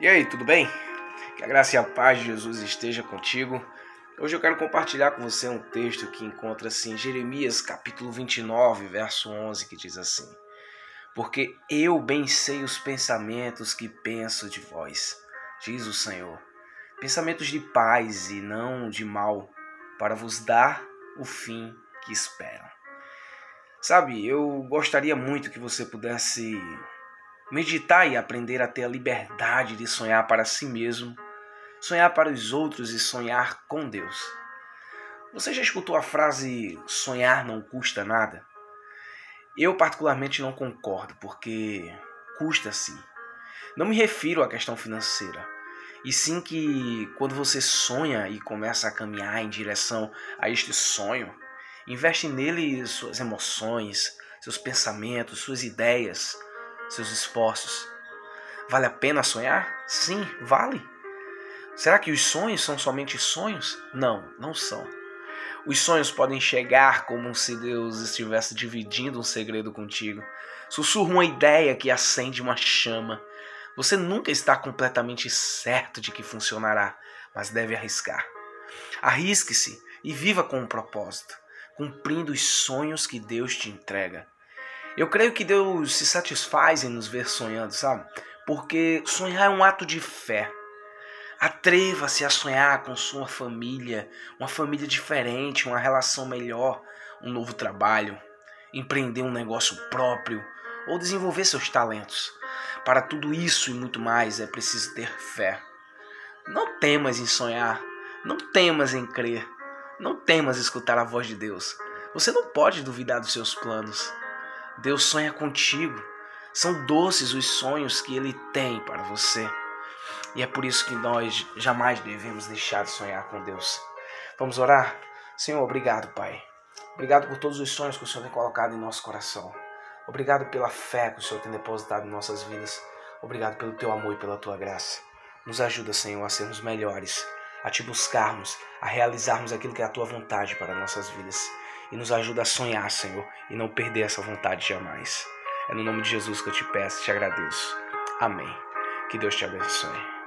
E aí, tudo bem? Que a graça e a paz de Jesus esteja contigo. Hoje eu quero compartilhar com você um texto que encontra-se em Jeremias capítulo 29, verso 11, que diz assim: Porque eu bem sei os pensamentos que penso de vós, diz o Senhor, pensamentos de paz e não de mal, para vos dar o fim que esperam. Sabe, eu gostaria muito que você pudesse Meditar e aprender a ter a liberdade de sonhar para si mesmo, sonhar para os outros e sonhar com Deus. Você já escutou a frase sonhar não custa nada? Eu particularmente não concordo, porque custa sim. Não me refiro à questão financeira, e sim que quando você sonha e começa a caminhar em direção a este sonho, investe nele suas emoções, seus pensamentos, suas ideias, seus esforços. Vale a pena sonhar? Sim, vale. Será que os sonhos são somente sonhos? Não, não são. Os sonhos podem chegar como se Deus estivesse dividindo um segredo contigo. Sussurra uma ideia que acende uma chama. Você nunca está completamente certo de que funcionará, mas deve arriscar. Arrisque-se e viva com um propósito, cumprindo os sonhos que Deus te entrega. Eu creio que Deus se satisfaz em nos ver sonhando, sabe? Porque sonhar é um ato de fé. Atreva-se a sonhar com sua família, uma família diferente, uma relação melhor, um novo trabalho, empreender um negócio próprio ou desenvolver seus talentos. Para tudo isso e muito mais é preciso ter fé. Não temas em sonhar, não temas em crer, não temas escutar a voz de Deus. Você não pode duvidar dos seus planos. Deus sonha contigo. São doces os sonhos que Ele tem para você. E é por isso que nós jamais devemos deixar de sonhar com Deus. Vamos orar? Senhor, obrigado, Pai. Obrigado por todos os sonhos que o Senhor tem colocado em nosso coração. Obrigado pela fé que o Senhor tem depositado em nossas vidas. Obrigado pelo teu amor e pela tua graça. Nos ajuda, Senhor, a sermos melhores, a te buscarmos, a realizarmos aquilo que é a tua vontade para nossas vidas e nos ajuda a sonhar, Senhor, e não perder essa vontade jamais. É no nome de Jesus que eu te peço e te agradeço. Amém. Que Deus te abençoe.